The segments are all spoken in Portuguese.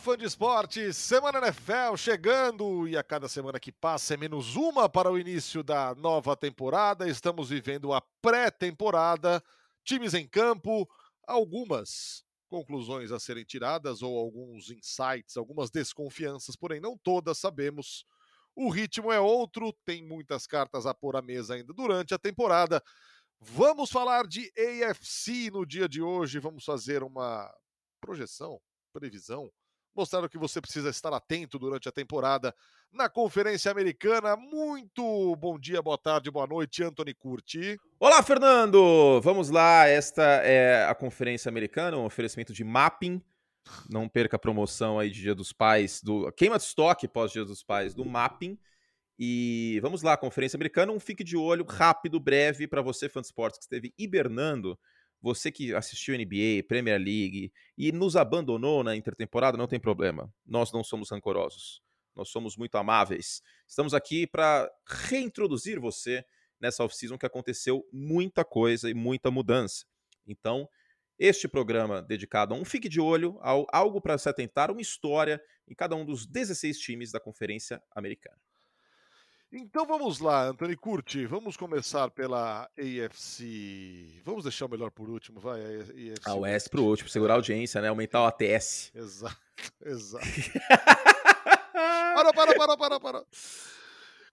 Fã de esportes! Semana NFL chegando e a cada semana que passa é menos uma para o início da nova temporada. Estamos vivendo a pré-temporada, times em campo, algumas conclusões a serem tiradas ou alguns insights, algumas desconfianças, porém não todas sabemos. O ritmo é outro, tem muitas cartas a pôr à mesa ainda durante a temporada. Vamos falar de AFC no dia de hoje, vamos fazer uma projeção, previsão, mostrar o que você precisa estar atento durante a temporada na Conferência Americana. Muito bom dia, boa tarde, boa noite, Anthony Curti. Olá, Fernando! Vamos lá, esta é a Conferência Americana, um oferecimento de mapping. Não perca a promoção aí de Dia dos Pais, do queima de estoque pós Dia dos Pais do mapping. E vamos lá, Conferência Americana, um fique de olho rápido, breve para você, fã de esportes que esteve hibernando você que assistiu NBA, Premier League e nos abandonou na intertemporada, não tem problema. Nós não somos rancorosos. Nós somos muito amáveis. Estamos aqui para reintroduzir você nessa off-season que aconteceu muita coisa e muita mudança. Então, este programa dedicado a um fique de olho, ao algo para se atentar, uma história em cada um dos 16 times da Conferência Americana. Então vamos lá, Anthony Curti. Vamos começar pela AFC. Vamos deixar o melhor por último, vai. A AFC a West para o último, segurar a audiência, né? Aumentar o ATS. Exato, exato. para, para, para, para, para.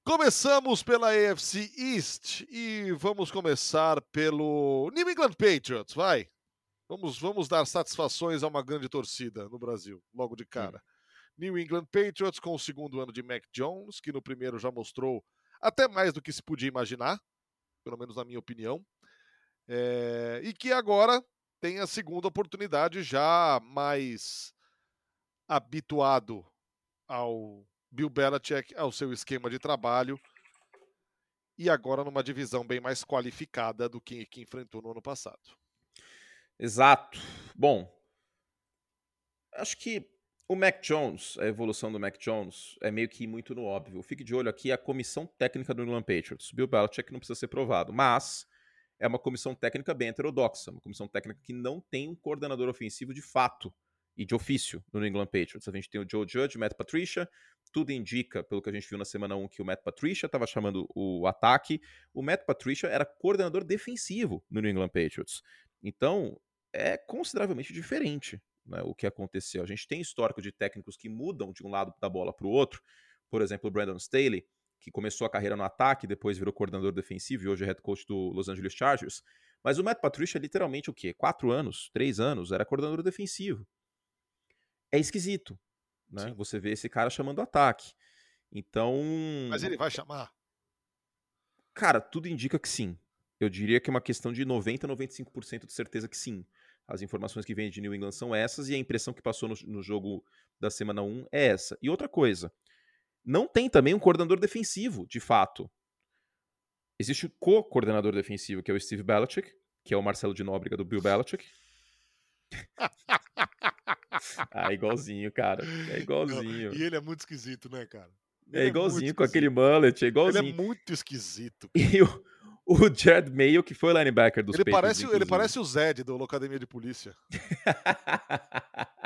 Começamos pela AFC East e vamos começar pelo New England Patriots, vai. Vamos, vamos dar satisfações a uma grande torcida no Brasil, logo de cara. New England Patriots com o segundo ano de Mac Jones, que no primeiro já mostrou até mais do que se podia imaginar, pelo menos na minha opinião, é, e que agora tem a segunda oportunidade já mais habituado ao Bill Belichick, ao seu esquema de trabalho, e agora numa divisão bem mais qualificada do que, que enfrentou no ano passado. Exato. Bom, acho que o Mac Jones, a evolução do Mac Jones, é meio que muito no óbvio. Fique de olho aqui a comissão técnica do England Patriots. Bill Belichick não precisa ser provado, mas é uma comissão técnica bem heterodoxa, uma comissão técnica que não tem um coordenador ofensivo de fato e de ofício no New England Patriots. A gente tem o Joe Judge, Matt Patricia, tudo indica, pelo que a gente viu na semana 1, que o Matt Patricia estava chamando o ataque. O Matt Patricia era coordenador defensivo no New England Patriots. Então, é consideravelmente diferente né, o que aconteceu. A gente tem histórico de técnicos que mudam de um lado da bola para o outro. Por exemplo, o Brandon Staley, que começou a carreira no ataque, depois virou coordenador defensivo e hoje é head coach do Los Angeles Chargers. Mas o Matt Patricia é literalmente o quê? Quatro anos, três anos, era coordenador defensivo. É esquisito, né? Sim. Você vê esse cara chamando ataque. Então. Mas ele vai chamar? Cara, tudo indica que sim. Eu diria que é uma questão de 90, 95% de certeza que sim. As informações que vêm de New England são essas e a impressão que passou no, no jogo da semana 1 é essa. E outra coisa, não tem também um coordenador defensivo, de fato. Existe o co-coordenador defensivo, que é o Steve Belichick, que é o Marcelo de Nóbrega do Bill Belichick. ah, igualzinho, cara. É igualzinho. E ele é muito esquisito, né, cara? Ele é igualzinho é com aquele mullet, é igualzinho. Ele é muito esquisito. Cara. E o, o Jared Mayo, que foi linebacker dos ele Patriots. Parece, ele parece o Zed do Locademia de Polícia.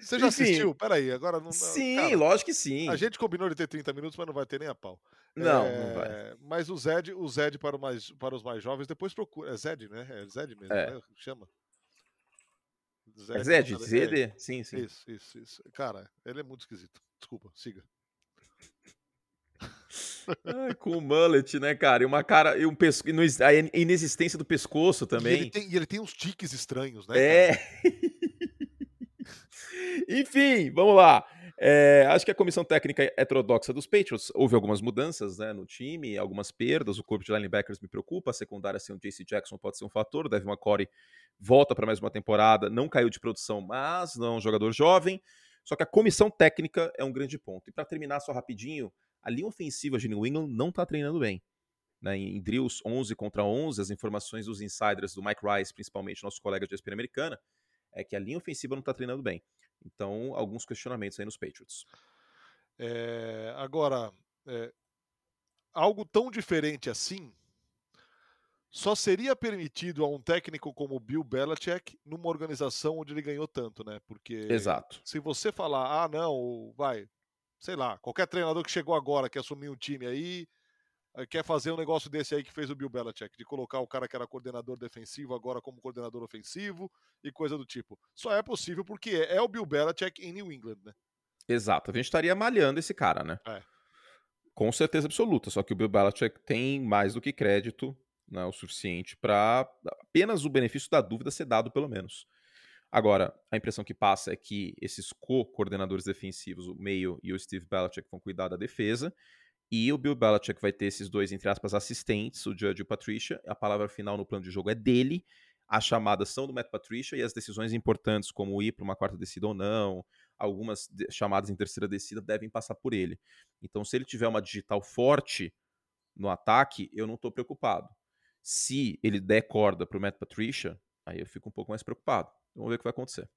Você já Enfim, assistiu? Peraí, agora não. Sim, cara, lógico que sim. A gente combinou de ter 30 minutos, mas não vai ter nem a pau. Não, é, não vai. Mas o Zed, o Zed para, mais, para os mais jovens, depois procura. É Zed, né? É Zed mesmo, é. Né? Chama. Zed, é Zed, ZD, é. sim, sim. Isso, isso, isso. Cara, ele é muito esquisito. Desculpa, siga. Ai, com o mullet, né, cara? E uma cara. E um pesco, a inexistência do pescoço também. E ele tem, e ele tem uns tiques estranhos, né? É. Enfim, vamos lá. É, acho que a comissão técnica heterodoxa dos Patriots houve algumas mudanças né, no time, algumas perdas. O corpo de linebackers me preocupa. A secundária sem o JC Jackson pode ser um fator. O Devin McCory volta para mais uma temporada. Não caiu de produção, mas não é um jogador jovem. Só que a comissão técnica é um grande ponto. E para terminar só rapidinho, a linha ofensiva de New England não está treinando bem. Né, em drills 11 contra 11, as informações dos insiders, do Mike Rice, principalmente, nosso colega de ESPN americana, é que a linha ofensiva não está treinando bem. Então, alguns questionamentos aí nos Patriots. É, agora, é, algo tão diferente assim só seria permitido a um técnico como Bill Belichick numa organização onde ele ganhou tanto, né? Porque Exato. se você falar, ah, não, vai, sei lá, qualquer treinador que chegou agora, que assumiu um time aí, eh, quer fazer um negócio desse aí que fez o Bill Belichick, de colocar o cara que era coordenador defensivo agora como coordenador ofensivo e coisa do tipo. Só é possível porque é o Bill Belichick em New England, né? Exato. A gente estaria malhando esse cara, né? É. Com certeza absoluta. Só que o Bill Belichick tem mais do que crédito né, o suficiente para apenas o benefício da dúvida ser dado, pelo menos. Agora, a impressão que passa é que esses co-coordenadores defensivos, o Meio e o Steve Belichick, vão cuidar da defesa, e o Bill Belichick vai ter esses dois, entre aspas, assistentes, o Judge e o Patricia. A palavra final no plano de jogo é dele. As chamadas são do Matt Patricia e as decisões importantes, como ir para uma quarta descida ou não, algumas chamadas em terceira descida, devem passar por ele. Então, se ele tiver uma digital forte no ataque, eu não estou preocupado. Se ele der corda para o Matt Patricia, aí eu fico um pouco mais preocupado. Vamos ver o que vai acontecer.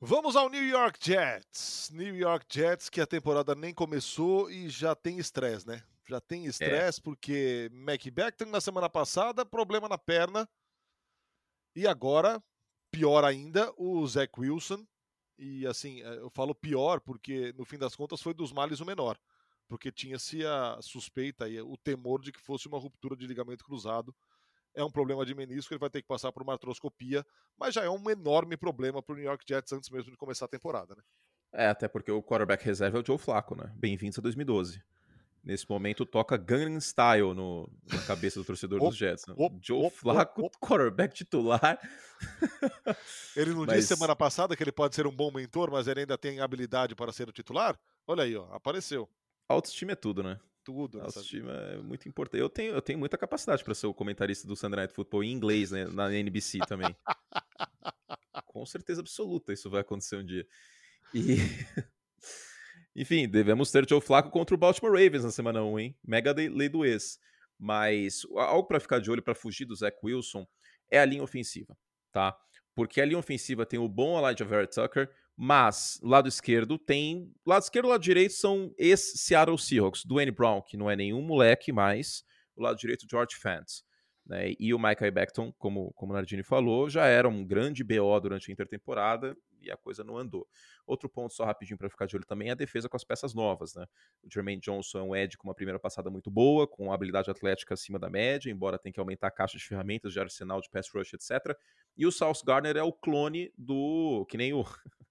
Vamos ao New York Jets. New York Jets, que a temporada nem começou e já tem estresse, né? Já tem estresse é. porque McBack na semana passada, problema na perna. E agora, pior ainda, o Zach Wilson. E assim, eh, eu falo pior porque no fim das contas foi dos males o menor porque tinha-se a suspeita e o temor de que fosse uma ruptura de ligamento cruzado. É um problema de menisco, ele vai ter que passar por uma artroscopia, mas já é um enorme problema para o New York Jets antes mesmo de começar a temporada, né? É, até porque o quarterback reserva é o Joe Flacco, né? Bem-vindos a 2012. Nesse momento toca Gangnam Style no, na cabeça do torcedor dos Jets. Né? Joe Flacco, quarterback titular. Ele não mas... disse semana passada que ele pode ser um bom mentor, mas ele ainda tem habilidade para ser o titular? Olha aí, ó, apareceu. Autoestima é tudo, né? Tudo. Autoestima é muito importante. Eu tenho, eu tenho muita capacidade para ser o comentarista do Sunday Night Football em inglês, né, na NBC também. Com certeza absoluta isso vai acontecer um dia. E... Enfim, devemos ter Joe Flaco contra o Baltimore Ravens na semana 1, hein? Mega lei do ex. Mas algo para ficar de olho para fugir do Zach Wilson é a linha ofensiva, tá? Porque a linha ofensiva tem o bom Elijah Vera Tucker, mas, lado esquerdo tem. Lado esquerdo e lado direito são ex-Seattle Seahawks. Dwayne Brown, que não é nenhum moleque mais. O lado direito, George Fant. Né? E o Micah Beckton, como, como o Nardini falou, já era um grande BO durante a intertemporada e a coisa não andou. Outro ponto, só rapidinho para ficar de olho também, é a defesa com as peças novas. Né? O Jermaine Johnson é um Ed com uma primeira passada muito boa, com habilidade atlética acima da média, embora tenha que aumentar a caixa de ferramentas de arsenal de pass rush, etc. E o South Garner é o clone do. que nem o.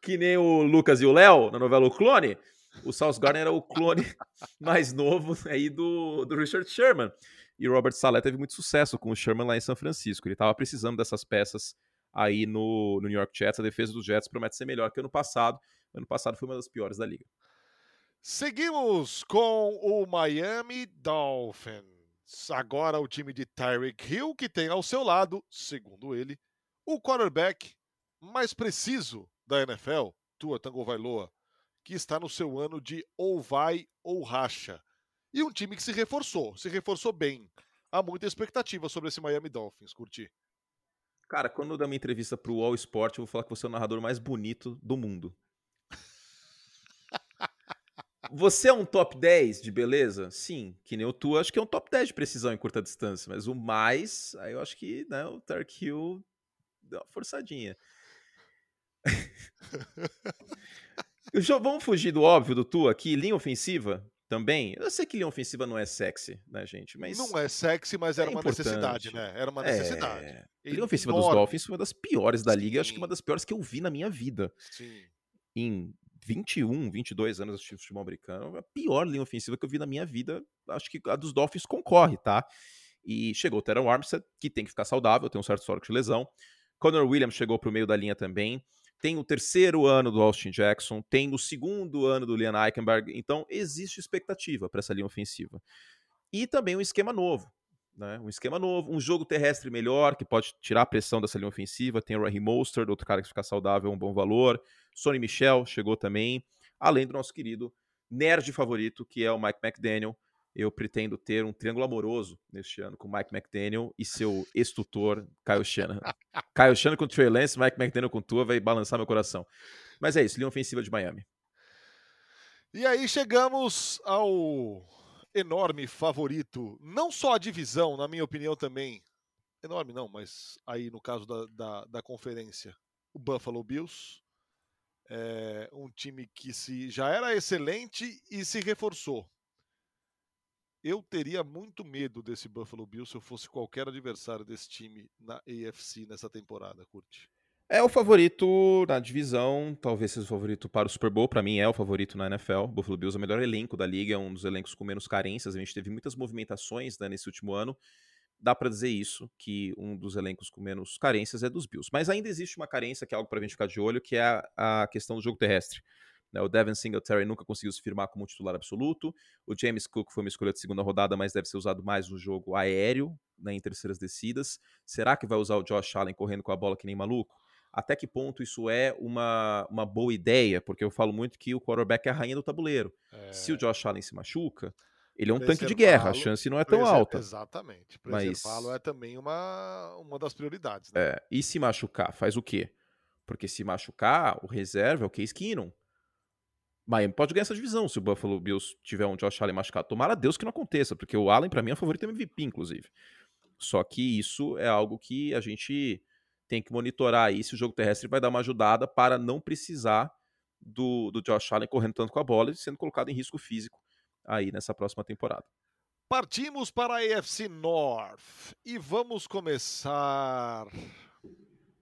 que nem o Lucas e o Léo na novela O Clone. O South Garner era o clone mais novo aí do, do Richard Sherman. E o Robert Saleh teve muito sucesso com o Sherman lá em São Francisco. Ele estava precisando dessas peças aí no, no New York Jets. A defesa dos Jets promete ser melhor que ano passado. Ano passado foi uma das piores da liga. Seguimos com o Miami Dolphins. Agora o time de Tyreek Hill, que tem ao seu lado, segundo ele, o quarterback mais preciso da NFL, Tua Tango Vailoa, que está no seu ano de ou vai ou racha. E um time que se reforçou, se reforçou bem. Há muita expectativa sobre esse Miami Dolphins, curti. Cara, quando eu der uma entrevista pro All Sport, eu vou falar que você é o narrador mais bonito do mundo. Você é um top 10 de beleza? Sim, que nem o tu, acho que é um top 10 de precisão em curta distância, mas o mais, aí eu acho que né, o Tark Hill deu uma forçadinha. Vamos fugir do óbvio do Tu aqui, linha ofensiva também. Eu sei que linha ofensiva não é sexy, né, gente? Mas não é sexy, mas era é uma necessidade, né? Era uma necessidade. É... Linha ofensiva dos Dolphins foi uma das piores da Sim. liga, acho que uma das piores que eu vi na minha vida. Sim. Em 21, 22 anos assistindo futebol americano, a pior linha ofensiva que eu vi na minha vida, acho que a dos Dolphins concorre, tá? E chegou o Teron Armstead, que tem que ficar saudável, tem um certo histórico de lesão. Connor Williams chegou para o meio da linha também tem o terceiro ano do Austin Jackson, tem o segundo ano do Liam Eichenberg, então existe expectativa para essa linha ofensiva. E também um esquema novo, né? Um esquema novo, um jogo terrestre melhor, que pode tirar a pressão dessa linha ofensiva. Tem o Raheem Mostert, outro cara que fica saudável, um bom valor. Sonny Michel chegou também, além do nosso querido nerd favorito, que é o Mike McDaniel, eu pretendo ter um triângulo amoroso neste ano com Mike McDaniel e seu ex-tutor, Kyle Shanahan. Kyle Shanahan com Trey Lance, Mike McDaniel com Tua, vai balançar meu coração. Mas é isso, linha ofensiva de Miami. E aí chegamos ao enorme favorito, não só a divisão, na minha opinião também, enorme não, mas aí no caso da, da, da conferência, o Buffalo Bills, é um time que se já era excelente e se reforçou. Eu teria muito medo desse Buffalo Bills se eu fosse qualquer adversário desse time na AFC nessa temporada, curte. É o favorito na divisão, talvez seja o favorito para o Super Bowl. Para mim é o favorito na NFL. O Buffalo Bills é o melhor elenco da liga, é um dos elencos com menos carências. A gente teve muitas movimentações né, nesse último ano. Dá para dizer isso, que um dos elencos com menos carências é dos Bills. Mas ainda existe uma carência que é algo para a gente ficar de olho, que é a, a questão do jogo terrestre. Né, o Devin Singletary nunca conseguiu se firmar como titular absoluto. O James Cook foi uma escolha de segunda rodada, mas deve ser usado mais no jogo aéreo, né, em terceiras descidas. Será que vai usar o Josh Allen correndo com a bola que nem maluco? até que ponto isso é uma, uma boa ideia, porque eu falo muito que o quarterback é a rainha do tabuleiro. É... Se o. Josh Allen se machuca, ele é um tanque de guerra, a chance não é tão alta. Exatamente. Preservá-lo mas... é também uma, uma das prioridades. Né? É, e se machucar, faz o quê? Porque se machucar, o reserva é o Case Keenum. Miami pode ganhar essa divisão se o Buffalo Bills tiver um Josh Allen machucado. Tomara Deus que não aconteça, porque o Allen, para mim, é o favorito MVP, inclusive. Só que isso é algo que a gente tem que monitorar aí se o jogo terrestre vai dar uma ajudada para não precisar do, do Josh Allen correndo tanto com a bola e sendo colocado em risco físico aí nessa próxima temporada. Partimos para a AFC North e vamos começar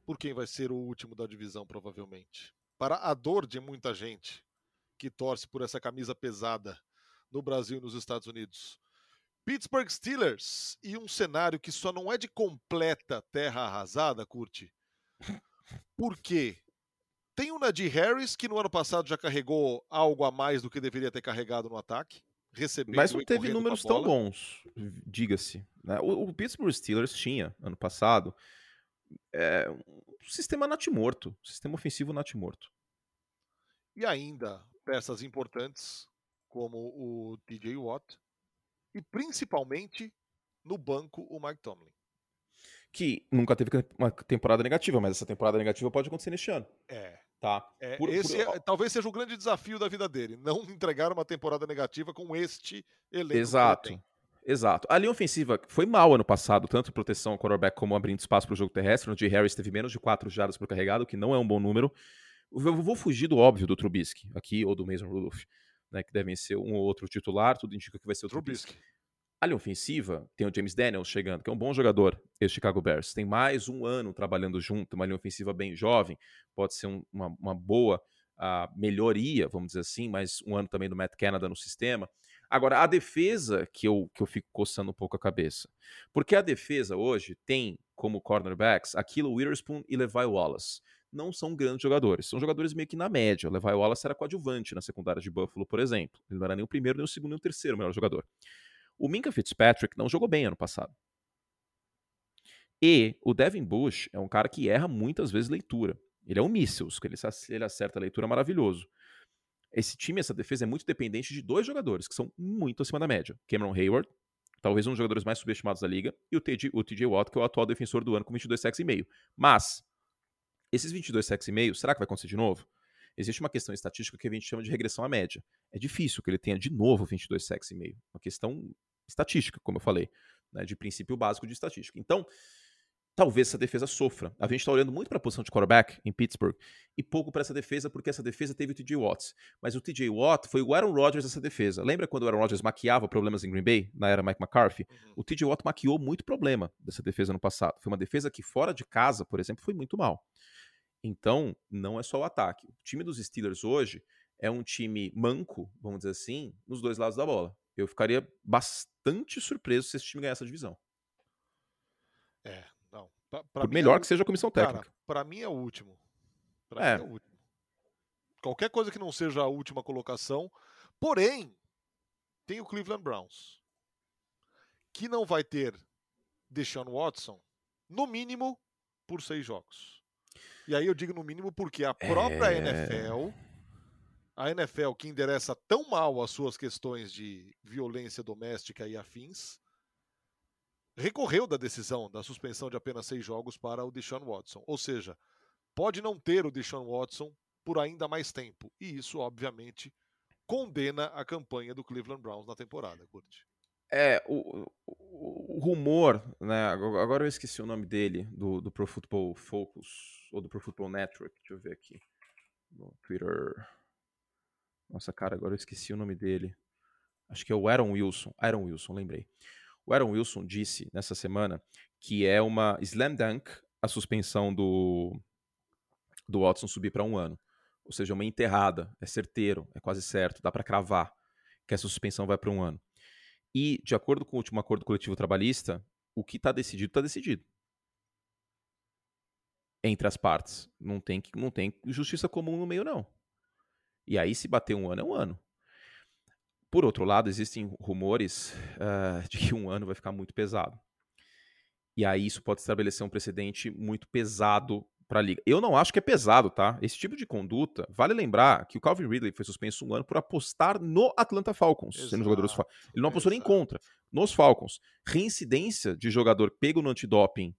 por quem vai ser o último da divisão, provavelmente. Para a dor de muita gente que torce por essa camisa pesada no Brasil e nos Estados Unidos. Pittsburgh Steelers e um cenário que só não é de completa terra arrasada, curte. Por quê? Tem o Nadir Harris, que no ano passado já carregou algo a mais do que deveria ter carregado no ataque. Recebendo Mas não teve números tão bons, diga-se. Né? O, o, Pittsburgh Steelers tinha, ano passado, é, um sistema natimorto, um sistema ofensivo natimorto. E ainda peças importantes, como o TJ Watt, e principalmente no banco o Mike Tomlin. Que nunca teve uma temporada negativa, mas essa temporada negativa pode acontecer neste ano. É. Tá. É, por, esse por... É, talvez seja o grande desafio da vida dele, não entregar uma temporada negativa com este elenco. Exato. Exato. A linha ofensiva foi mal ano passado, tanto proteção ao quarterback como abrindo espaço para o jogo terrestre, onde Harris teve menos de 4 jardas por carregado, que não é um bom número. Eu vou fugir do óbvio do Trubisky aqui, ou do Mason Rudolph né, que devem ser um ou outro titular, tudo indica que vai ser o Trubisky. Trubisky. A linha ofensiva tem o James Daniels chegando, que é um bom jogador, esse Chicago Bears. Tem mais um ano trabalhando junto, uma linha ofensiva bem jovem, pode ser um, uma, uma, boa uh, melhoria, vamos dizer assim, mas um ano também do Matt Canada no sistema. Agora, a defesa que eu, que eu fico coçando um pouco a cabeça. Porque a defesa hoje tem como cornerbacks Aquilo Witherspoon e Levi Wallace não são grandes jogadores. São jogadores meio que na média. O Levi Wallace era coadjuvante na secundária de Buffalo, por exemplo. Ele não era nem o primeiro, nem o segundo, nem o terceiro melhor jogador. O Minka Fitzpatrick não jogou bem ano passado. E o Devin Bush é um cara que erra muitas vezes leitura. Ele é um mísseis, que ele, acerta a leitura maravilhoso. Esse time, essa defesa é muito dependente de dois jogadores que são muito acima da média. Cameron Hayward, talvez um dos jogadores mais subestimados da liga, e o TJ, o TJ Watt, que é o atual defensor do ano com 22 sacks e meio. Mas esses 22 sacks e meio, será que vai acontecer de novo? Existe uma questão estatística que a gente chama de regressão à média. É difícil que ele tenha de novo 22 sacks e meio. Uma questão estatística, como eu falei, né, de princípio básico de estatística. Então, talvez essa defesa sofra. A gente está olhando muito para a posição de quarterback em Pittsburgh e pouco para essa defesa, porque essa defesa teve o TJ Watt. Mas o TJ Watt foi o Aaron Rodgers dessa defesa. Lembra quando o Aaron Rodgers maquiava problemas em Green Bay, na era Mike McCarthy? Uhum. O TJ Watt maquiou muito problema dessa defesa no passado. Foi uma defesa que fora de casa, por exemplo, foi muito mal. Então, não é só o ataque. O time dos Steelers hoje é um time manco, vamos dizer assim, nos dois lados da bola. Eu ficaria bastante surpreso se esse time ganhasse a divisão. É, não. Pra, pra melhor é que seja a comissão técnica. Para mim é o último. Pra é. mim é o último. Qualquer coisa que não seja a última colocação. Porém, tem o Cleveland Browns. Que não vai ter Deshaun Watson, no mínimo, por seis jogos. E aí eu digo no mínimo porque a própria é... NFL, a NFL que endereça tão mal as suas questões de violência doméstica e afins, recorreu da decisão da suspensão de apenas seis jogos para o Deshaun Watson. Ou seja, pode não ter o Deshaun Watson por ainda mais tempo. E isso, obviamente, condena a campanha do Cleveland Browns na temporada, Curte. É, o, o, o, rumor, né? Agora eu esqueci o nome dele, do, do Pro Football Focus, ou do Pro Football Network, deixa eu ver aqui. No Twitter. Nossa, cara, agora eu esqueci o nome dele. Acho que é o Aaron Wilson. Aaron Wilson, lembrei. O Aaron Wilson disse nessa semana que é uma slam dunk a suspensão do, do Watson subir para um ano. Ou seja, uma enterrada, é certeiro, é quase certo, dá para cravar que essa suspensão vai para um ano. E, de acordo com o último acordo coletivo trabalhista, o que está decidido, está decidido. Entre as partes. Não tem, não tem justiça comum no meio, não. E aí, se bater um ano, é um ano. Por outro lado, existem rumores uh, de que um ano vai ficar muito pesado. E aí isso pode estabelecer um precedente muito pesado para a liga. Eu não acho que é pesado, tá? Esse tipo de conduta, vale lembrar que o Calvin Ridley foi suspenso um ano por apostar no Atlanta Falcons, exato, sendo jogador dos Falcons. Ele não apostou exato. nem contra, nos Falcons. Reincidência de jogador pego no antidoping,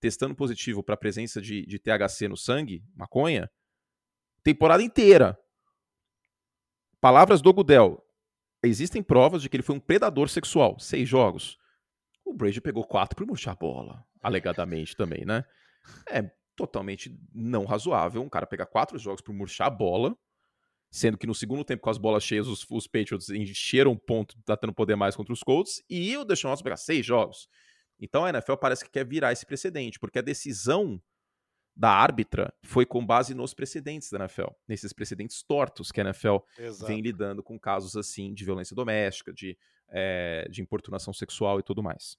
testando positivo para presença de, de THC no sangue, maconha, temporada inteira. Palavras do Gudel. Existem provas de que ele foi um predador sexual. Seis jogos. O Brady pegou quatro por murchar a bola, alegadamente também, né? É totalmente não razoável um cara pegar quatro jogos por murchar a bola, sendo que no segundo tempo, com as bolas cheias, os, os Patriots encheram o ponto, tendo poder mais contra os Colts, e o Deshaun Watson pegar seis jogos. Então a NFL parece que quer virar esse precedente, porque a decisão da árbitra foi com base nos precedentes da NFL, nesses precedentes tortos que a NFL Exato. vem lidando com casos assim de violência doméstica, de, é, de importunação sexual e tudo mais.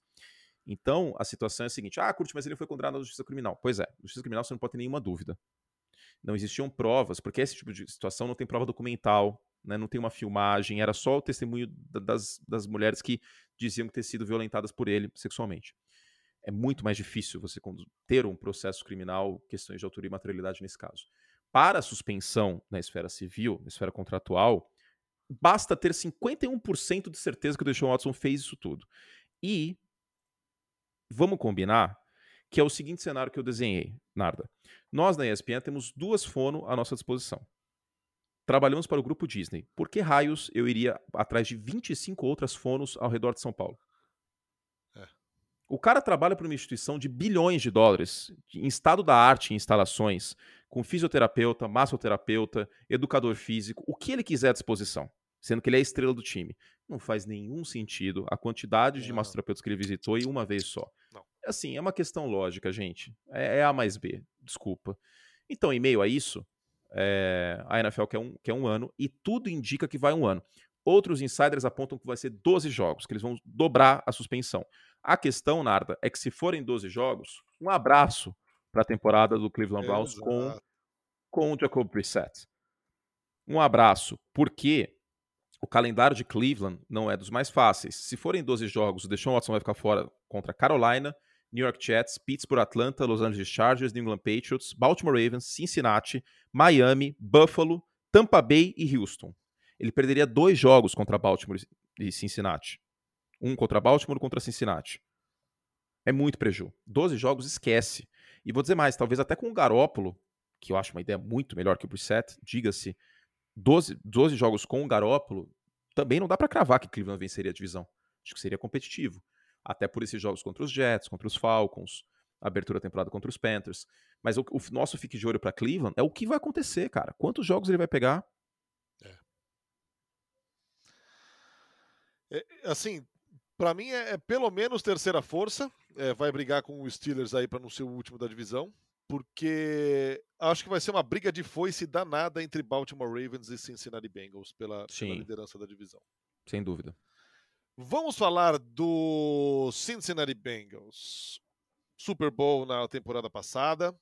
Então, a situação é a seguinte: ah, Curte, mas ele foi condenado na justiça criminal. Pois é, justiça criminal você não pode ter nenhuma dúvida. Não existiam provas, porque esse tipo de situação não tem prova documental, né, não tem uma filmagem, era só o testemunho das, das mulheres que diziam ter sido violentadas por ele sexualmente é muito mais difícil você ter um processo criminal, questões de autoria e materialidade nesse caso. Para a suspensão na esfera civil, na esfera contratual, basta ter 51% de certeza que o Deshaun Watson fez isso tudo. E vamos combinar que é o seguinte cenário que eu desenhei, Narda. Nós na ESPN temos duas fono à nossa disposição. Trabalhamos para o grupo Disney. Por que raios eu iria atrás de 25 outras fonos ao redor de São Paulo? O cara trabalha para uma instituição de bilhões de dólares, em estado da arte, em instalações, com fisioterapeuta, massoterapeuta, educador físico, o que ele quiser à disposição, sendo que ele é a estrela do time. Não faz nenhum sentido a quantidade de massoterapeutas que ele visitou e uma vez só. Assim, é uma questão lógica, gente. É, é A mais B, desculpa. Então, em meio a isso, é, a NFL quer um, quer um ano e tudo indica que vai um ano. Outros insiders apontam que vai ser 12 jogos, que eles vão dobrar a suspensão. A questão, Narda, é que se forem 12 jogos, um abraço para a temporada do Cleveland Browns com, com o Jacob Brissett. Um abraço, porque o calendário de Cleveland não é dos mais fáceis. Se forem 12 jogos, o Deshaun Watson vai ficar fora contra Carolina, New York Jets, Pittsburgh, Atlanta, Los Angeles Chargers, New England Patriots, Baltimore Ravens, Cincinnati, Miami, Buffalo, Tampa Bay e Houston. Ele perderia dois jogos contra Baltimore e Cincinnati. Um contra Baltimore, contra Cincinnati. É muito preju. 12 jogos, esquece. E vou dizer mais, talvez até com o Garópolo, que eu acho uma ideia muito melhor que o Brissett, diga-se, 12, 12 jogos com o Garópolo, também não dá para cravar que Cleveland venceria a divisão. Acho que seria competitivo. Até por esses jogos contra os Jets, contra os Falcons, abertura da temporada contra os Panthers. Mas o, o nosso fique de olho para Cleveland é o que vai acontecer, cara. Quantos jogos ele vai pegar? É. É, assim, para mim é, é, pelo menos terceira força. É, vai brigar com o Steelers aí para não ser o último da divisão. Porque acho que vai ser uma briga de foice danada entre Baltimore Ravens e Cincinnati Bengals pela, pela liderança da divisão. Sem dúvida. Vamos falar do Cincinnati Bengals. Super Bowl na temporada passada.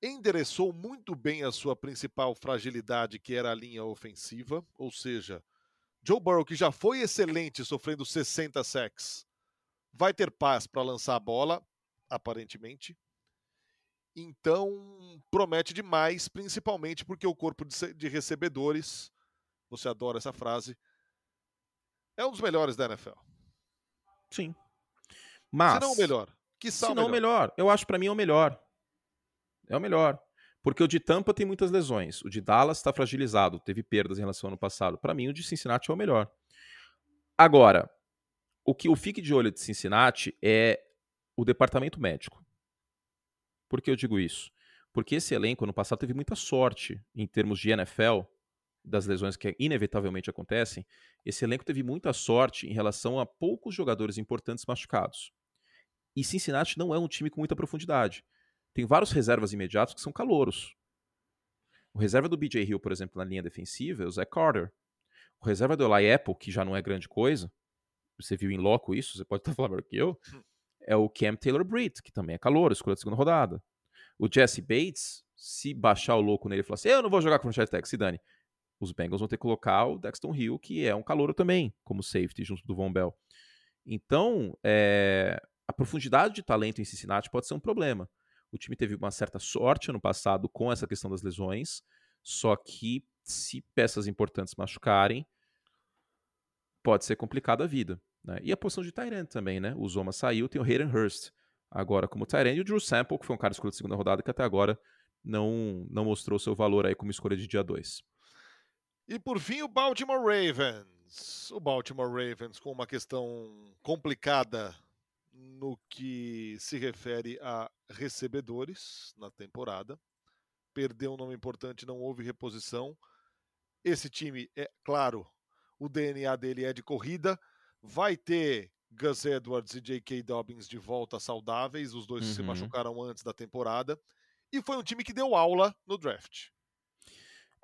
Endereçou muito bem a sua principal fragilidade, que era a linha ofensiva, ou seja, Joe Burrow, que já foi excelente sofrendo 60 sacks, vai ter paz para lançar a bola, aparentemente. Então, promete demais, principalmente porque o corpo de recebedores, você adora essa frase, é um dos melhores da NFL. Sim. Mas. Se não o melhor. Que se não o melhor. Eu acho para mim é o melhor. É o melhor. Porque o de Tampa tem muitas lesões. O de Dallas está fragilizado, teve perdas em relação ao ano passado. Para mim, o de Cincinnati é o melhor. Agora, o que o fique de olho de Cincinnati é o departamento médico. Por que eu digo isso? Porque esse elenco no passado teve muita sorte em termos de NFL, das lesões que inevitavelmente acontecem. Esse elenco teve muita sorte em relação a poucos jogadores importantes machucados. E Cincinnati não é um time com muita profundidade. Tem vários reservas imediatos que são calouros. O reserva do BJ Hill, por exemplo, na linha defensiva é o Zach Carter. O reserva do Eli Apple, que já não é grande coisa, você viu em loco isso, você pode estar falando melhor que eu, é o Cam Taylor Britt, que também é calor, escolha da segunda rodada. O Jesse Bates, se baixar o louco nele e falar assim, eu não vou jogar com o franchise tag, se dane. Os Bengals vão ter que colocar o Dexton Hill, que é um calouro também, como safety, junto do Von Bell. Então, é, a profundidade de talento em Cincinnati pode ser um problema. O time teve uma certa sorte ano passado com essa questão das lesões, só que se peças importantes machucarem, pode ser complicada a vida. Né? E a posição de Tyrant também, né? O Zoma saiu, tem o Hayden Hurst agora como Tyrant e o Drew Sample, que foi um cara escolhido de segunda rodada, que até agora não, não mostrou seu valor aí como escolha de dia 2. E por fim, o Baltimore Ravens. O Baltimore Ravens com uma questão complicada no que se refere a recebedores na temporada. Perdeu um nome importante, não houve reposição. Esse time, é claro, o DNA dele é de corrida. Vai ter Gus Edwards e J.K. Dobbins de volta saudáveis, os dois uhum. se machucaram antes da temporada. E foi um time que deu aula no draft.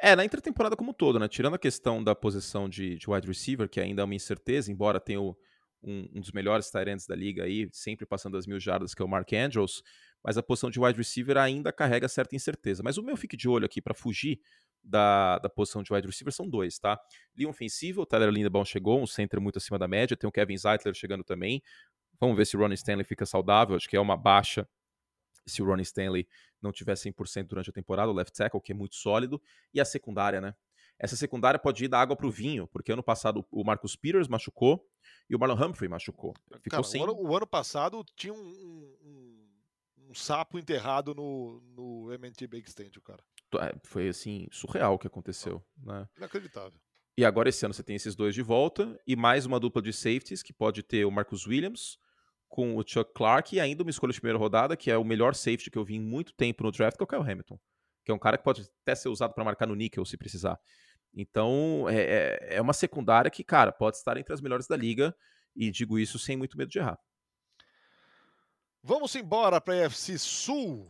É, na intertemporada como todo, né? Tirando a questão da posição de, de wide receiver, que ainda é uma incerteza, embora tenha o, um, um, dos melhores tight da liga aí, sempre passando as mil jardas, que é o Mark Andrews, mas a posição de wide receiver ainda carrega certa incerteza. Mas o meu fique de olho aqui para fugir da, da posição de wide receiver são dois, tá? Linha ofensiva, o Tyler Lindebaum chegou, um center muito acima da média, tem o Kevin Zeitler chegando também. Vamos ver se o Ronnie Stanley fica saudável, acho que é uma baixa se o Ronnie Stanley não tiver 100% durante a temporada, o left tackle, que é muito sólido, e a secundária, né? Essa secundária pode ir da água para o vinho, porque ano passado o Marcus Peters machucou e o Marlon Humphrey machucou. Ficou Cara, sem... o, ano, o ano passado tinha um, um, um, sapo enterrado no, no MNT Big Stand, cara. É, foi assim, surreal o que aconteceu. Né? Inacreditável. E agora esse ano você tem esses dois de volta e mais uma dupla de safeties que pode ter o Marcus Williams com o Chuck Clark e ainda uma escolha de primeira rodada, que é o melhor safety que eu vi em muito tempo no draft, que é o Kyle Hamilton. Que é um cara que pode até ser usado para marcar no níquel se precisar. Então, é, é, é uma secundária que, cara, pode estar entre as melhores da liga e digo isso sem muito medo de errar. Vamos embora para a FC Sul.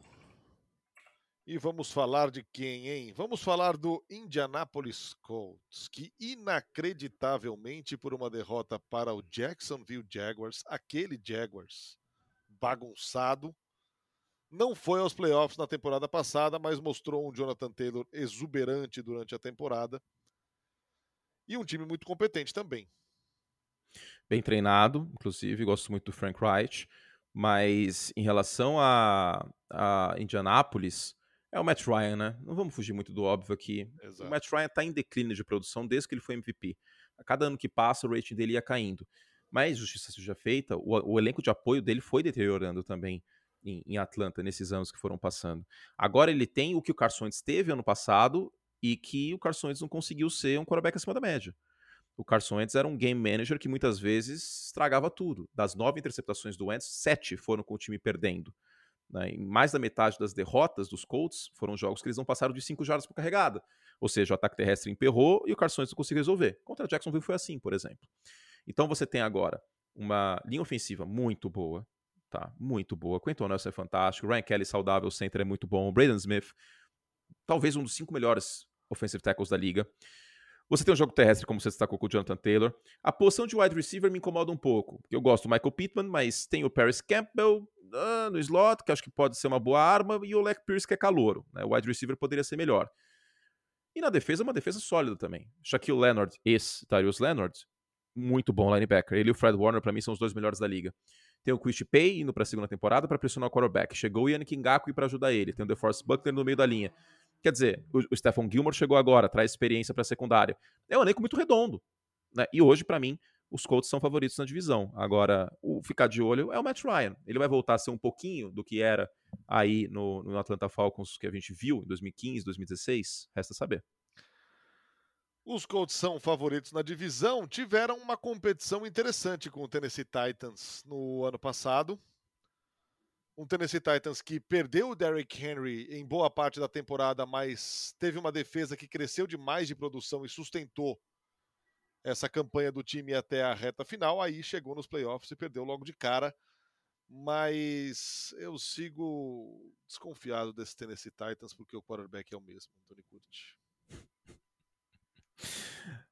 E vamos falar de quem, hein? Vamos falar do Indianapolis Colts, que inacreditavelmente por uma derrota para o Jacksonville Jaguars, aquele Jaguars bagunçado, não foi aos playoffs na temporada passada, mas mostrou um Jonathan Taylor exuberante durante a temporada. E um time muito competente também. Bem treinado, inclusive, gosto muito do Frank Wright. Mas em relação a, a Indianápolis, é o Matt Ryan, né? Não vamos fugir muito do óbvio aqui. Exato. O Matt Ryan está em declínio de produção desde que ele foi MVP. A cada ano que passa, o rating dele ia caindo. Mas, justiça seja feita, o, o elenco de apoio dele foi deteriorando também em, em, Atlanta nesses anos que foram passando. Agora ele tem o que o Carson Wentz teve ano passado e que o Carson Wentz não conseguiu ser um quarterback acima da média. O Carson Wentz era um game manager que muitas vezes estragava tudo. Das nove interceptações do Wentz, sete foram com o time perdendo. Né? Em mais da metade das derrotas dos Colts foram jogos que eles não passaram de 5 jardas por carregada. Ou seja, o ataque terrestre emperrou e o Carson não conseguiu resolver. Contra Jacksonville foi assim, por exemplo. Então você tem agora uma linha ofensiva muito boa, tá? Muito boa. Quentin Nelson é fantástico, Ryan Kelly saudável, center é muito bom, Braden Smith, talvez um dos cinco melhores offensive tackles da liga. Você tem um jogo terrestre, como você destacou com o Jonathan Taylor. A posição de wide receiver me incomoda um pouco, eu gosto do Michael Pittman, mas tem o Paris Campbell, uh, no slot, que acho que pode ser uma boa arma, e o Leck Pierce, que é calouro. Né? O wide receiver poderia ser melhor. E na defesa, uma defesa sólida também. Shaquille Leonard, esse Darius Leonard, muito bom linebacker. Ele e o Fred Warner, para mim, são os dois melhores da liga. Tem o Chris Pay indo para a segunda temporada para pressionar o quarterback. Chegou o Yannick Ngaku para ajudar ele. Tem o DeForest Buckner no meio da linha. Quer dizer, o, o Gilmore chegou agora, traz experiência para a secundária. É um elenco muito redondo. Né? E hoje, para mim, os Colts são favoritos na divisão. Agora, o ficar de olho é o Matt Ryan. Ele vai voltar a ser um pouquinho do que era aí no, no Atlanta Falcons que a gente viu em 2015, 2016? Resta saber. Os Colts são favoritos na divisão, tiveram uma competição interessante com o Tennessee Titans no ano passado. Um Tennessee Titans que perdeu o Derrick Henry em boa parte da temporada, mas teve uma defesa que cresceu demais de produção e sustentou essa campanha do time até a reta final. Aí chegou nos playoffs e perdeu logo de cara. Mas eu sigo desconfiado desse Tennessee Titans porque o quarterback é o mesmo, Tony Curtis.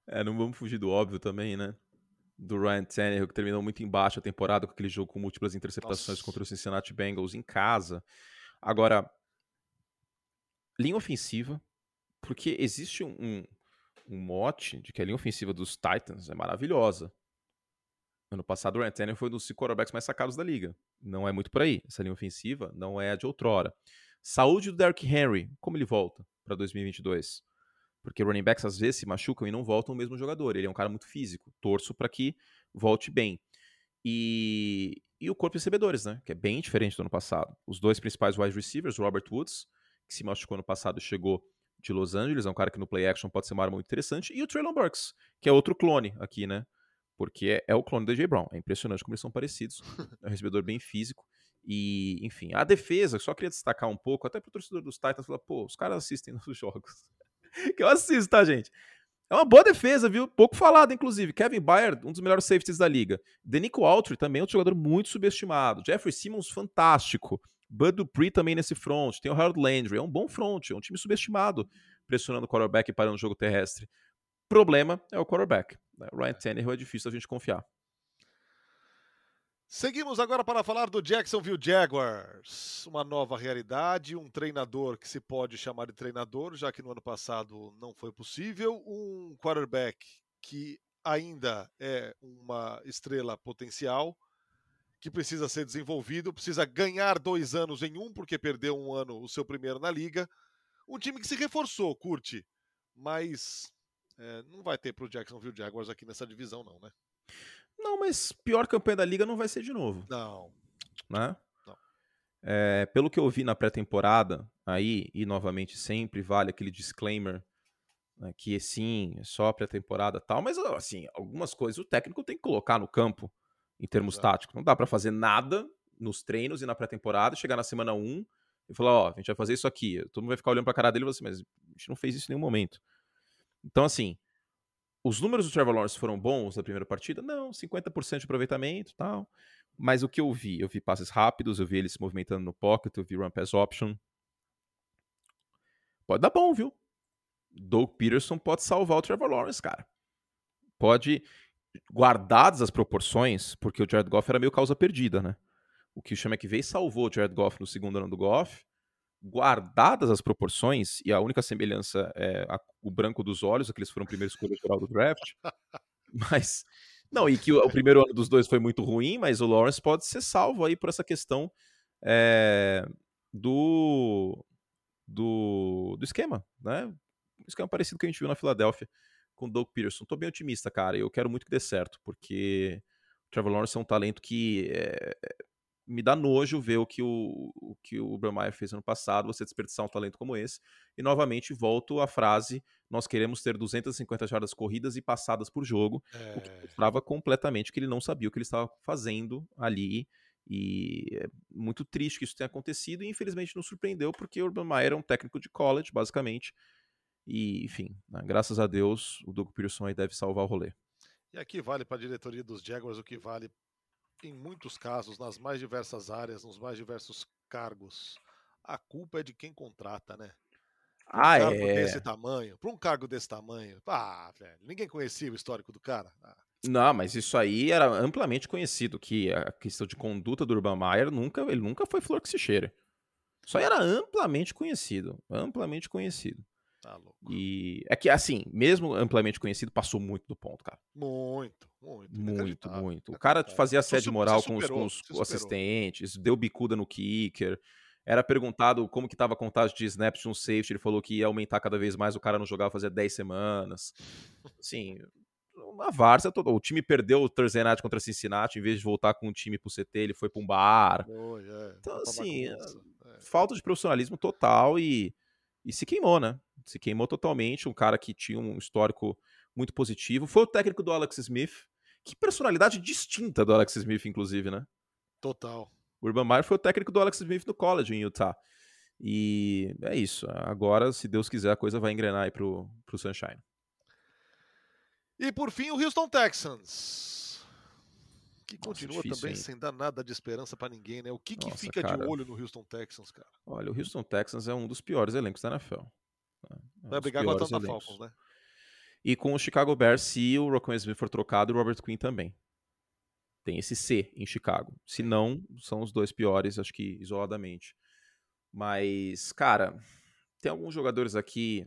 É, não vamos fugir do óbvio também, né? Do Ryan Tannehill, que terminou muito embaixo a temporada com aquele jogo com múltiplas interceptações Nossa. contra o Cincinnati Bengals em casa. Agora, linha ofensiva, porque existe um, um mote de que a linha ofensiva dos Titans é maravilhosa. Ano passado, o Ryan Tannehill foi um dos quarterbacks mais sacados da liga. Não é muito por aí. Essa linha ofensiva não é a de outrora. Saúde do Derrick Henry, como ele volta para 2022? Porque running backs às vezes se machucam e não voltam o mesmo jogador. Ele é um cara muito físico. Torço para que volte bem. E, e o corpo de recebedores, né? Que é bem diferente do ano passado. Os dois principais wide receivers, Robert Woods, que se machucou ano passado e chegou de Los Angeles, é um cara que no play action pode ser uma arma muito interessante. E o Traylon Burks, que é outro clone aqui, né? Porque é, é o clone do AJ Brown. É impressionante como eles são parecidos. É um recebedor bem físico. E, enfim, a defesa, só queria destacar um pouco, até pro torcedor dos Titans, falar, pô, os caras assistem nos jogos. que eu assisto, tá, gente? É uma boa defesa, viu? Pouco falado, inclusive. Kevin Byard, um dos melhores safeties da liga. Denico Autry, também é outro jogador muito subestimado. Jeffrey Simmons, fantástico. Bud Dupree também nesse front. Tem o Harold Landry. É um bom front, é um time subestimado, pressionando o quarterback e parando o jogo terrestre. Problema é o quarterback. O Ryan Tannehill é difícil a gente confiar. Seguimos agora para falar do Jacksonville Jaguars. Uma nova realidade, um treinador que se pode chamar de treinador, já que no ano passado não foi possível, um quarterback que ainda é uma estrela potencial, que precisa ser desenvolvido, precisa ganhar dois anos em um, porque perdeu um ano o seu primeiro na liga. Um time que se reforçou, curte, mas é, não vai ter para o Jacksonville Jaguars aqui nessa divisão, não, né? Não, mas pior campanha da liga não vai ser de novo. Não. Né? Não. É, pelo que eu vi na pré-temporada, aí, e novamente sempre vale aquele disclaimer né, que sim, é só pré-temporada tal, mas assim, algumas coisas o técnico tem que colocar no campo em termos Exato. táticos. Não dá para fazer nada nos treinos e na pré-temporada, chegar na semana 1 e falar, ó, a gente vai fazer isso aqui. Todo mundo vai ficar olhando pra cara dele e falar assim, mas a gente não fez isso em nenhum momento. Então, assim, os números do Trevor Lawrence foram bons na primeira partida? Não, 50% de aproveitamento tal. Mas o que eu vi? Eu vi passes rápidos, eu vi ele se movimentando no pocket, eu vi run pass option. Pode dar bom, viu? Doug Peterson pode salvar o Trevor Lawrence, cara. Pode, guardadas as proporções, porque o Jared Goff era meio causa perdida, né? O que o Sean McVay salvou o Jared Goff no segundo ano do Goff guardadas as proporções, e a única semelhança é a, o branco dos olhos, aqueles foram o primeiro escolha geral do draft, mas. Não, e que o, o, primeiro ano dos dois foi muito ruim, mas o Lawrence pode ser salvo aí por essa questão é, do, do, do esquema, né? Um esquema parecido que a gente viu na Filadélfia com o Doug Peterson. Tô bem otimista, cara, eu quero muito que dê certo, porque o Trevor Lawrence é um talento que é, me dá nojo ver o que o, o que o Brahmayer fez ano passado, você desperdiçar um talento como esse. E novamente volto à frase: nós queremos ter 250 jardas corridas e passadas por jogo, é... o que é. mostrava completamente que ele não sabia o que ele estava fazendo ali. E é muito triste que isso tenha acontecido, e infelizmente nos surpreendeu, porque o Urban Meyer é um técnico de college, basicamente. E, enfim, né, graças a Deus, o Doug Pearson aí deve salvar o rolê. E aqui vale para a diretoria dos Jaguars o que vale em muitos casos, nas mais diversas áreas, nos mais diversos cargos, a culpa é de quem contrata, né? Pra ah, um cargo é. desse tamanho, para um cargo desse tamanho, ah, velho, ninguém conhecia o histórico do cara. Ah. Não, mas isso aí era amplamente conhecido, que a questão de conduta do Urban Meyer nunca, ele nunca foi flor que se cheira. Isso aí era amplamente conhecido, amplamente conhecido. Tá louco. E é que, assim, mesmo amplamente conhecido, passou muito do ponto, cara. Muito, muito. Muito, muito. O cara fazia assédio moral com os, com os assistentes, deu bicuda no kicker. Era perguntado como que tava a contagem de snaps de um safety, ele falou que ia aumentar cada vez mais, o cara não jogava fazia 10 semanas. Assim, uma várzea toda. O time perdeu o Thursday Night contra Cincinnati, em vez de voltar com o time pro CT, ele foi para um bar. Oh, yeah. Então, assim, é. falta de profissionalismo total e, e se queimou, né? Se queimou totalmente. Um cara que tinha um histórico muito positivo. Foi o técnico do Alex Smith. Que personalidade distinta do Alex Smith, inclusive, né? Total. O Urban Meyer foi o técnico do Alex Smith no college em Utah. E é isso. Agora, se Deus quiser, a coisa vai engrenar aí pro, pro Sunshine. E por fim, o Houston Texans. Que continua Nossa, difícil, também hein? sem dar nada de esperança para ninguém, né? O que, Nossa, que fica cara. de olho no Houston Texans, cara? Olha, o Houston Texans é um dos piores elencos da NFL. Né? É Vai brigar com a Atlanta Falcons, né? E com o Chicago Bears, se o Rocco Smith for trocado, o Robert Quinn também. Tem esse C em Chicago. Se não, são os dois piores, acho que isoladamente. Mas, cara, tem alguns jogadores aqui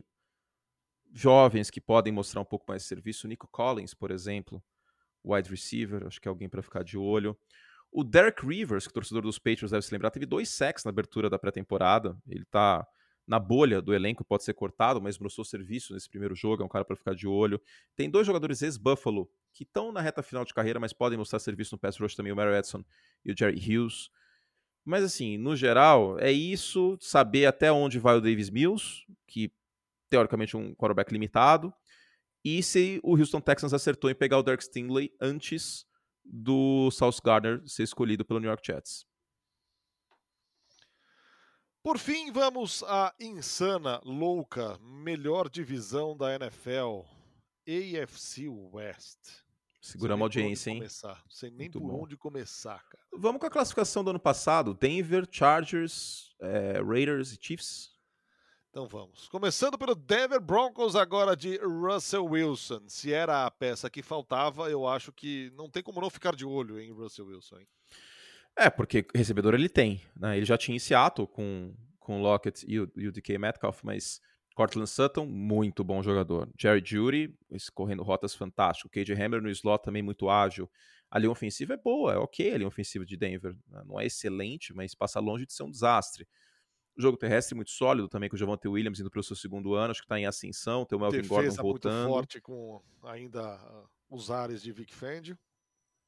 jovens que podem mostrar um pouco mais de serviço. O Nico Collins, por exemplo, wide receiver, acho que é alguém para ficar de olho. O Derek Rivers, que torcedor dos Patriots deve se lembrar, teve dois sacks na abertura da pré-temporada. Ele está na bolha do elenco, pode ser cortado, mas mostrou serviço nesse primeiro jogo, é um cara para ficar de olho. Tem dois jogadores ex-Buffalo que estão na reta final de carreira, mas podem mostrar serviço no pass rush também, o Mary Edson e o Jerry Hughes. Mas assim, no geral, é isso, saber até onde vai o Davis Mills, que teoricamente um quarterback limitado, e se o Houston Texans acertou em pegar o Derek Stingley antes do South Gardner ser escolhido pelo New York Jets. Por fim, vamos à insana, louca, melhor divisão da NFL, AFC West. Seguramos a audiência, hein? Começar. Não sei nem Muito por bom. onde começar, cara. Vamos com a classificação do ano passado: Denver, Chargers, é, Raiders e Chiefs. Então vamos. Começando pelo Denver Broncos, agora de Russell Wilson. Se era a peça que faltava, eu acho que não tem como não ficar de olho em Russell Wilson. Hein? É, porque recebedor ele tem. Né? Ele já tinha em Seattle com, com Lockett e o, e o DK Metcalf, mas Cortland Sutton, muito bom jogador. Jerry Judy, correndo rotas fantástico. KJ Hammer no slot também muito ágil. A linha ofensiva é boa, é ok a linha ofensiva de Denver. Né? Não é excelente, mas passa longe de ser um desastre. Jogo terrestre muito sólido também, com o Javante Williams indo para o seu segundo ano, acho que está em ascensão, tem o Melvin Defesa Gordon voltando. muito forte com ainda ah, os ares de Vic Fendi.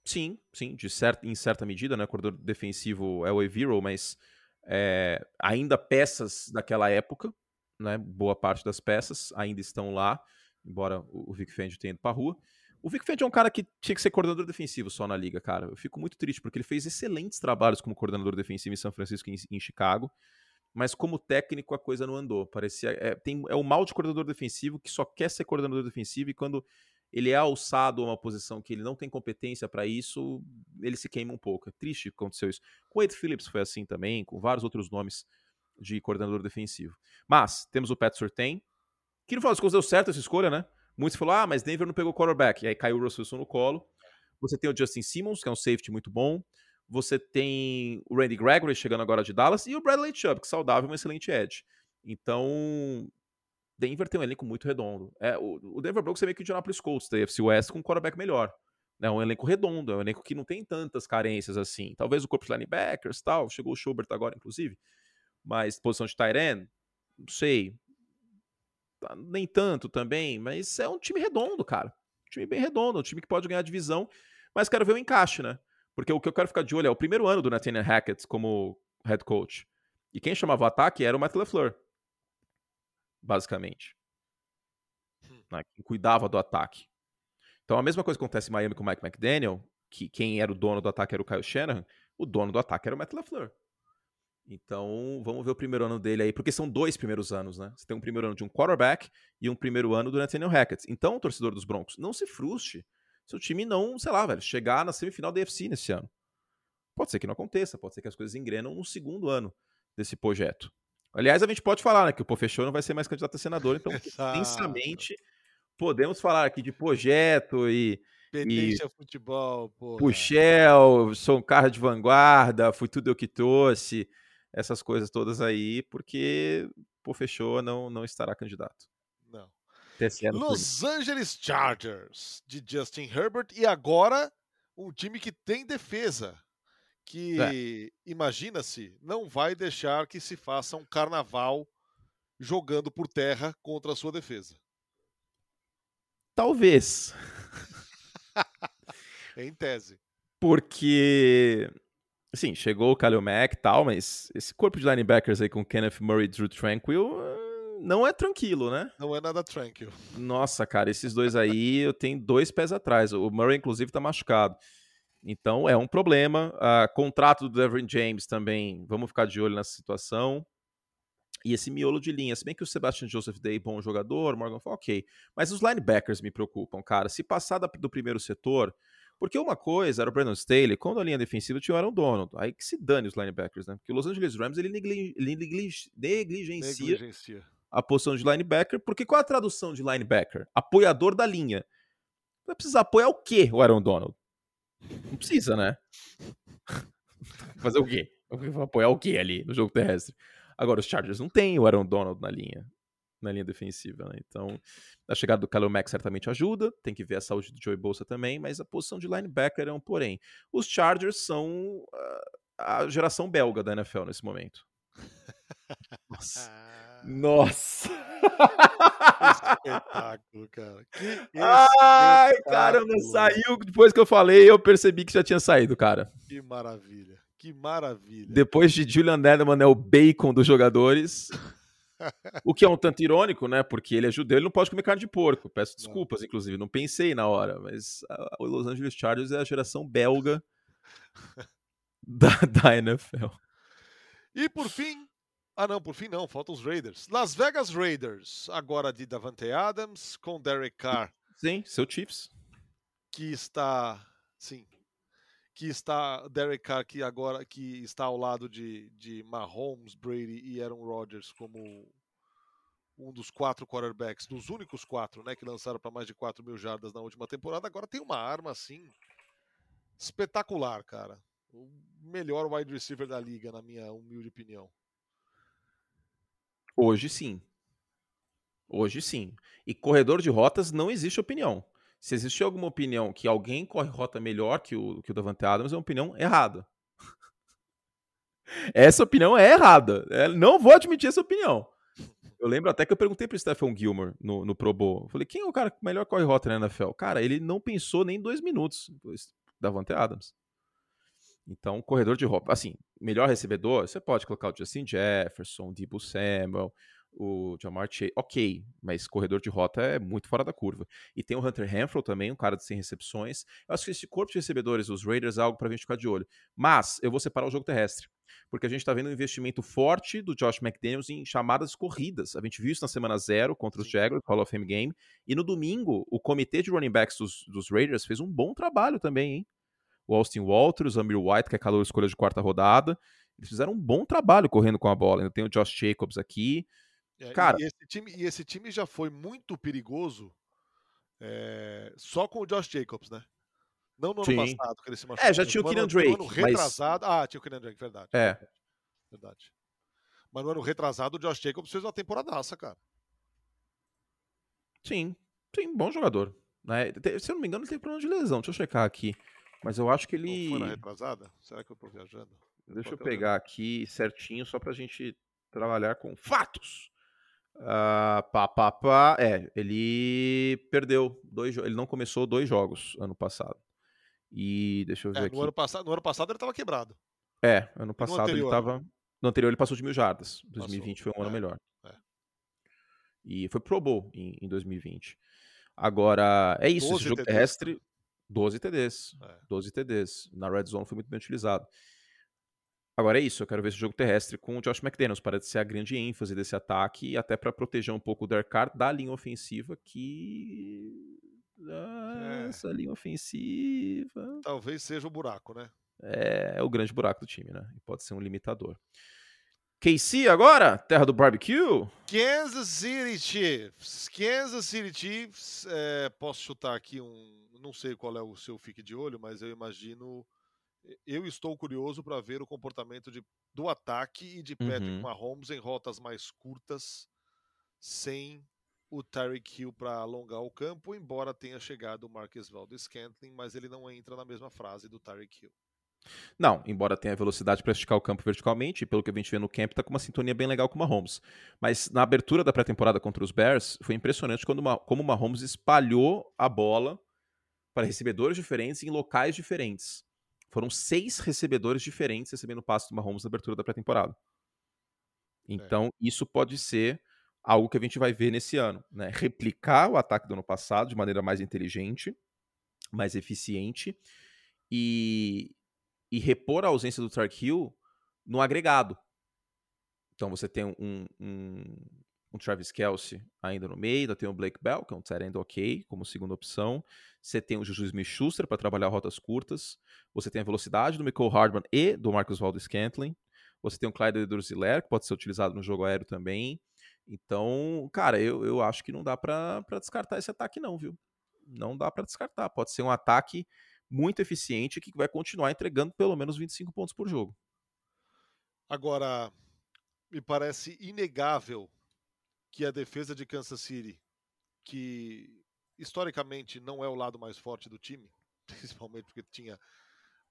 Sim, sim, de certa, em certa medida, né? O corredor defensivo é o Eviro, mas é, ainda peças daquela época, né? Boa parte das peças ainda estão lá, embora o, Vic Fendi tenha ido para rua. O Vic Fendi é um cara que tinha que ser coordenador defensivo só na liga, cara. Eu fico muito triste, porque ele fez excelentes trabalhos como coordenador defensivo em São Francisco e em, em Chicago mas como técnico a coisa não andou. Parecia é, tem, é o mal de coordenador defensivo que só quer ser coordenador defensivo e quando ele é alçado a uma posição que ele não tem competência para isso, ele se queima um pouco. É triste que aconteceu isso. Com o Ed Phillips foi assim também, com vários outros nomes de coordenador defensivo. Mas temos o Pat Surtain, que no final das contas deu certo essa escolha, né? Muitos falaram, ah, mas Denver não pegou quarterback. E aí caiu o Russell Wilson no colo. Você tem o Justin Simmons, que é um safety muito bom. Você tem o Randy Gregory chegando agora de Dallas e o Bradley Chubb, que saudável, um excelente edge. Então, Denver tem um elenco muito redondo. É, o, Denver Broncos é meio que o Indianapolis Colts da AFC West com um quarterback melhor. É um elenco redondo, é um elenco que não tem tantas carências assim. Talvez o corpo de linebackers tal, chegou o Schubert agora, inclusive. Mas posição de end, não sei. Tá, nem tanto também, mas é um time redondo, cara. Um time bem redondo, um time que pode ganhar divisão, mas quero ver o encaixe, né? Porque o que eu quero ficar de olho é o primeiro ano do Nathaniel Hackett como head coach. E quem chamava o ataque era o Matt LeFleur. Basicamente. Hum. Né? Quem cuidava do ataque. Então a mesma coisa acontece em Miami com o Mike McDaniel, que quem era o dono do ataque era o Kyle Shanahan, o dono do ataque era o Matt LeFleur. Então, vamos ver o primeiro ano dele aí, porque são dois primeiros anos, né? Você tem um primeiro ano de um quarterback e um primeiro ano do Nathaniel Hackett. Então, torcedor dos Broncos, não se frustre se o time não, sei lá, velho, chegar na semifinal da UFC nesse ano. Pode ser que não aconteça, pode ser que as coisas engrenam no segundo ano desse projeto. Aliás, a gente pode falar, né, que o Pofechou não vai ser mais candidato a senador, então, intensamente, podemos falar aqui de projeto e. Petência e futebol, porra. Puxel, sou um cara de vanguarda, fui tudo eu que trouxe, essas coisas todas aí, porque Pofechou não, não estará candidato. Los Angeles Chargers de Justin Herbert e agora um time que tem defesa, que é. imagina-se não vai deixar que se faça um carnaval jogando por terra contra a sua defesa. Talvez. em tese. Porque, assim, chegou o Kalil Mack e tal, mas esse corpo de linebackers aí com Kenneth Murray e Drew Tranquil não é tranquilo, né? Não é nada tranquilo. Nossa, cara, esses dois aí eu tenho dois pés atrás. O Murray, inclusive, tá machucado. Então é um problema. Uh, contrato do Devin James também, vamos ficar de olho nessa situação. E esse miolo de linha, se bem que o Sebastian Joseph Day, bom jogador, Morgan foi ok. Mas os linebackers me preocupam, cara. Se passar do primeiro setor, porque uma coisa era o Brandon Staley, quando a linha defensiva tinha o Aaron Donald. Aí que se dane os linebackers, né? Porque o Los Angeles Rams ele, negli ele negligencia, negligencia a posição de linebacker. Porque qual é a tradução de linebacker? Apoiador da linha. Vai precisar apoiar o quê, o Aaron Donald? Não precisa, né? Fazer o quê? Apoiar o quê ali no jogo terrestre? Agora, os Chargers não têm o Aaron Donald na linha, na linha defensiva, né? Então, a chegada do Khalil Mack certamente ajuda, tem que ver a saúde do Joey Bolsa também, mas a posição de linebacker é um porém. Os Chargers são a geração belga da NFL nesse momento. Nossa. Nossa! Que espetáculo, cara. Que Ai, caramba, saiu. Depois que eu falei, eu percebi que já tinha saído, cara. Que maravilha. Que maravilha. Depois de Julian Edelman é o bacon dos jogadores. o que é um tanto irônico, né? Porque ele é judeu, ele não pode comer carne de porco. Peço desculpas, não. inclusive, não pensei na hora, mas o Los Angeles Chargers é a geração belga da, da NFL. E por fim, ah, não, por fim não, faltam os Raiders. Las Vegas Raiders, agora de Davante Adams com Derek Carr. Sim, seu Chiefs. Que está, sim, que está Derek Carr que agora que está ao lado de, de Mahomes, Brady e Aaron Rodgers como um dos quatro quarterbacks, dos únicos quatro, né, que lançaram para mais de 4 mil jardas na última temporada. Agora tem uma arma assim espetacular, cara. O melhor wide receiver da liga, na minha humilde opinião. Hoje sim. Hoje sim. E corredor de rotas não existe opinião. Se existe alguma opinião que alguém corre rota melhor que o, que o Davante Adams, é uma opinião errada. essa opinião é errada. É, não vou admitir essa opinião. Eu lembro até que eu perguntei pro Stephen Gilmore no, no Pro Bowl. Eu falei, quem é o cara que melhor corre rota na NFL? Cara, ele não pensou nem dois minutos. Davante Adams. Então, corredor de roupa. Assim, melhor recebedor, você pode colocar o Justin Jefferson, o Debo Samuel, o Jamar Chase. Ok, mas corredor de rota é muito fora da curva. E tem o Hunter Renfro também, um cara de 100 recepções. Eu acho que esse corpo de recebedores, os Raiders, é algo para a gente ficar de olho. Mas eu vou separar o jogo terrestre. Porque a gente está vendo um investimento forte do Josh McDaniels em chamadas corridas. A gente viu isso na semana zero contra os Jaguars, Hall of Fame Game. E no domingo, o comitê de running backs dos, dos Raiders fez um bom trabalho também, hein? O Austin Walters, o Amir White, que é calor escolha de quarta rodada. Eles fizeram um bom trabalho correndo com a bola. Ainda tem o Josh Jacobs aqui. É, Cara, e esse, time, e esse time já foi muito perigoso é, só com o Josh Jacobs, né? Não no ano sim. passado, que ele se machucou. É, já tinha o Keenan Drake. No ano retrasado. Mas... Ah, tinha o Keenan Drake, verdade. É. Verdade. Mas no ano retrasado, o Josh Jacobs fez uma temporadaça, cara. Sim, sim, bom jogador. Né? Se eu não me engano, ele teve problema de lesão. Deixa eu checar aqui. Mas eu acho que ele. Foi na retrasada? Será que eu tô viajando? Deixa eu pegar aqui certinho, só pra gente trabalhar com fatos. Uh, pá, pá, pá. É, ele perdeu dois Ele não começou dois jogos ano passado. E deixa eu ver é, aqui. No ano, passado, no ano passado ele tava quebrado. É, ano passado ele tava. No anterior ele passou de mil jardas. 2020 passou. foi um ano é, melhor. É. E foi Pro Bowl em, em 2020. Agora, é isso. Esse jogo terrestre. 12 TDs. É. 12 TDs. Na red zone foi muito bem utilizado. Agora é isso, eu quero ver esse jogo terrestre com o Josh McDaniels, para ser a grande ênfase desse ataque, e até para proteger um pouco o Derek Carr da linha ofensiva, que. Ah, é. Essa linha ofensiva. Talvez seja o buraco, né? É, é o grande buraco do time, né? E pode ser um limitador. KC agora, terra do barbecue. Kansas City Chiefs. Kansas City Chiefs, é, posso chutar aqui um. Não sei qual é o seu fique de olho, mas eu imagino. Eu estou curioso para ver o comportamento de, do ataque e de Patrick uhum. Mahomes em rotas mais curtas, sem o Tyreek Hill para alongar o campo, embora tenha chegado o Marcus Valdez-Scantling, mas ele não entra na mesma frase do Tyreek Hill. Não, embora tenha velocidade para esticar o campo verticalmente, pelo que a gente vê no camp, tá com uma sintonia bem legal com o Mahomes. Mas na abertura da pré-temporada contra os Bears, foi impressionante quando uma, como o Mahomes espalhou a bola para recebedores diferentes em locais diferentes. Foram seis recebedores diferentes recebendo o passe do Mahomes na abertura da pré-temporada. Então, é. isso pode ser algo que a gente vai ver nesse ano. Né? Replicar o ataque do ano passado de maneira mais inteligente, mais eficiente e, e repor a ausência do Tark Hill no agregado. Então você tem um, um, um Travis Kelsey ainda no meio, ainda tem o Blake Bell, que é um tight ok, como segunda opção. Você tem o Juju Smith-Schuster para trabalhar rotas curtas. Você tem a velocidade do Michael Hardman e do Marcus Valdes-Scantling. Você tem o Clyde Edwards-Helaire, que pode ser utilizado no jogo aéreo também. Então, cara, eu, eu acho que não dá para descartar esse ataque não, viu? Não dá para descartar. Pode ser um ataque muito eficiente que vai continuar entregando pelo menos 25 pontos por jogo. Agora, me parece inegável que a defesa de Kansas City, que historicamente não é o lado mais forte do time, principalmente porque tinha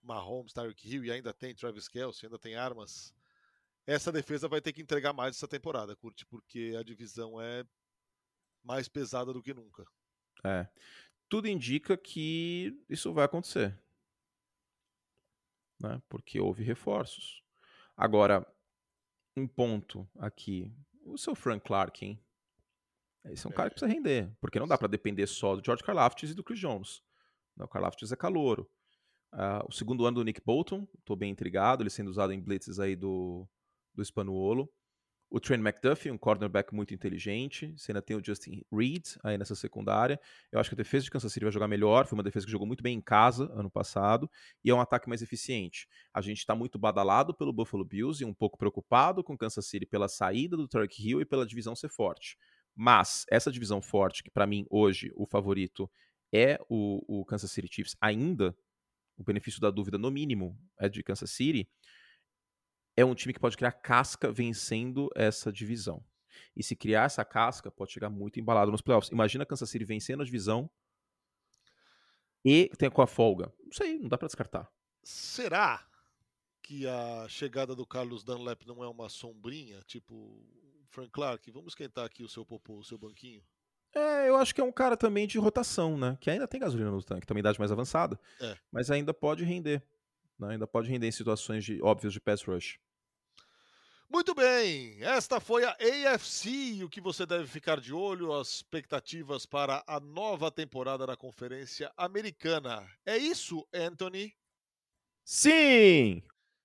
Mahomes, Tyreek Hill e ainda tem Travis Kelce, ainda tem armas. Essa defesa vai ter que entregar mais essa temporada, Curte, porque a divisão é mais pesada do que nunca. É. Tudo indica que isso vai acontecer. Né? Porque houve reforços. Agora, um ponto aqui. O seu Frank Clark, hein? Esse é um é. cara que precisa render, porque não dá para depender só do George Karlaftis e do Chris Jones. Não, o Karlaftis é calouro. Uh, o segundo ano do Nick Bolton, estou bem intrigado, ele sendo usado em blitzes aí do, do Spanuolo. O Trent McDuffie, um cornerback muito inteligente. Você ainda tem o Justin Reed aí nessa secundária. Eu acho que a defesa de Kansas City vai jogar melhor. Foi uma defesa que jogou muito bem em casa ano passado. E é um ataque mais eficiente. A gente está muito badalado pelo Buffalo Bills e um pouco preocupado com Kansas City pela saída do Turk Hill e pela divisão ser forte. Mas essa divisão forte, que para mim hoje o favorito é o, o Kansas City Chiefs, ainda, o benefício da dúvida no mínimo é de Kansas City é um time que pode criar casca vencendo essa divisão. E se criar essa casca, pode chegar muito embalado nos playoffs. Imagina Kansas City vencendo a divisão e tem com a folga. Não sei, não dá para descartar. Será que a chegada do Carlos Dunlap não é uma sombrinha? Tipo, Frank Clark, vamos esquentar aqui o seu popô, o seu banquinho? É, eu acho que é um cara também de rotação, né? Que ainda tem gasolina no tanque, também idade mais avançada. É. Mas ainda pode render. Né? Ainda pode render em situações de, óbvias de pass rush. Muito bem, esta foi a AFC, o que você deve ficar de olho, as expectativas para a nova temporada da Conferência Americana. É isso, Anthony? Sim!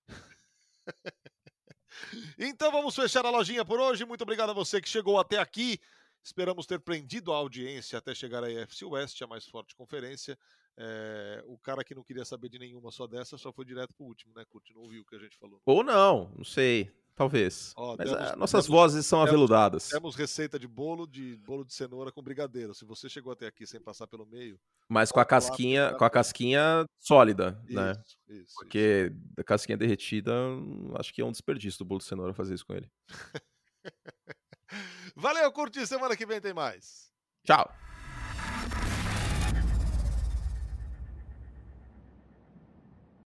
então vamos fechar a lojinha por hoje. Muito obrigado a você que chegou até aqui. Esperamos ter prendido a audiência até chegar à AFC West, a mais forte conferência. É, o cara que não queria saber de nenhuma só dessa só foi direto pro último, né, Curti? Não ouviu o que a gente falou. Ou não, não sei. Talvez. Ó, Mas temos, nossas temos, vozes são temos, aveludadas. Temos receita de bolo de bolo de cenoura com brigadeiro. Se você chegou até aqui sem passar pelo meio. Mas com a casquinha, com a casquinha sólida, isso, né? Isso, Porque isso. a casquinha derretida, acho que é um desperdício do bolo de cenoura fazer isso com ele. Valeu, curti. Semana que vem tem mais. Tchau.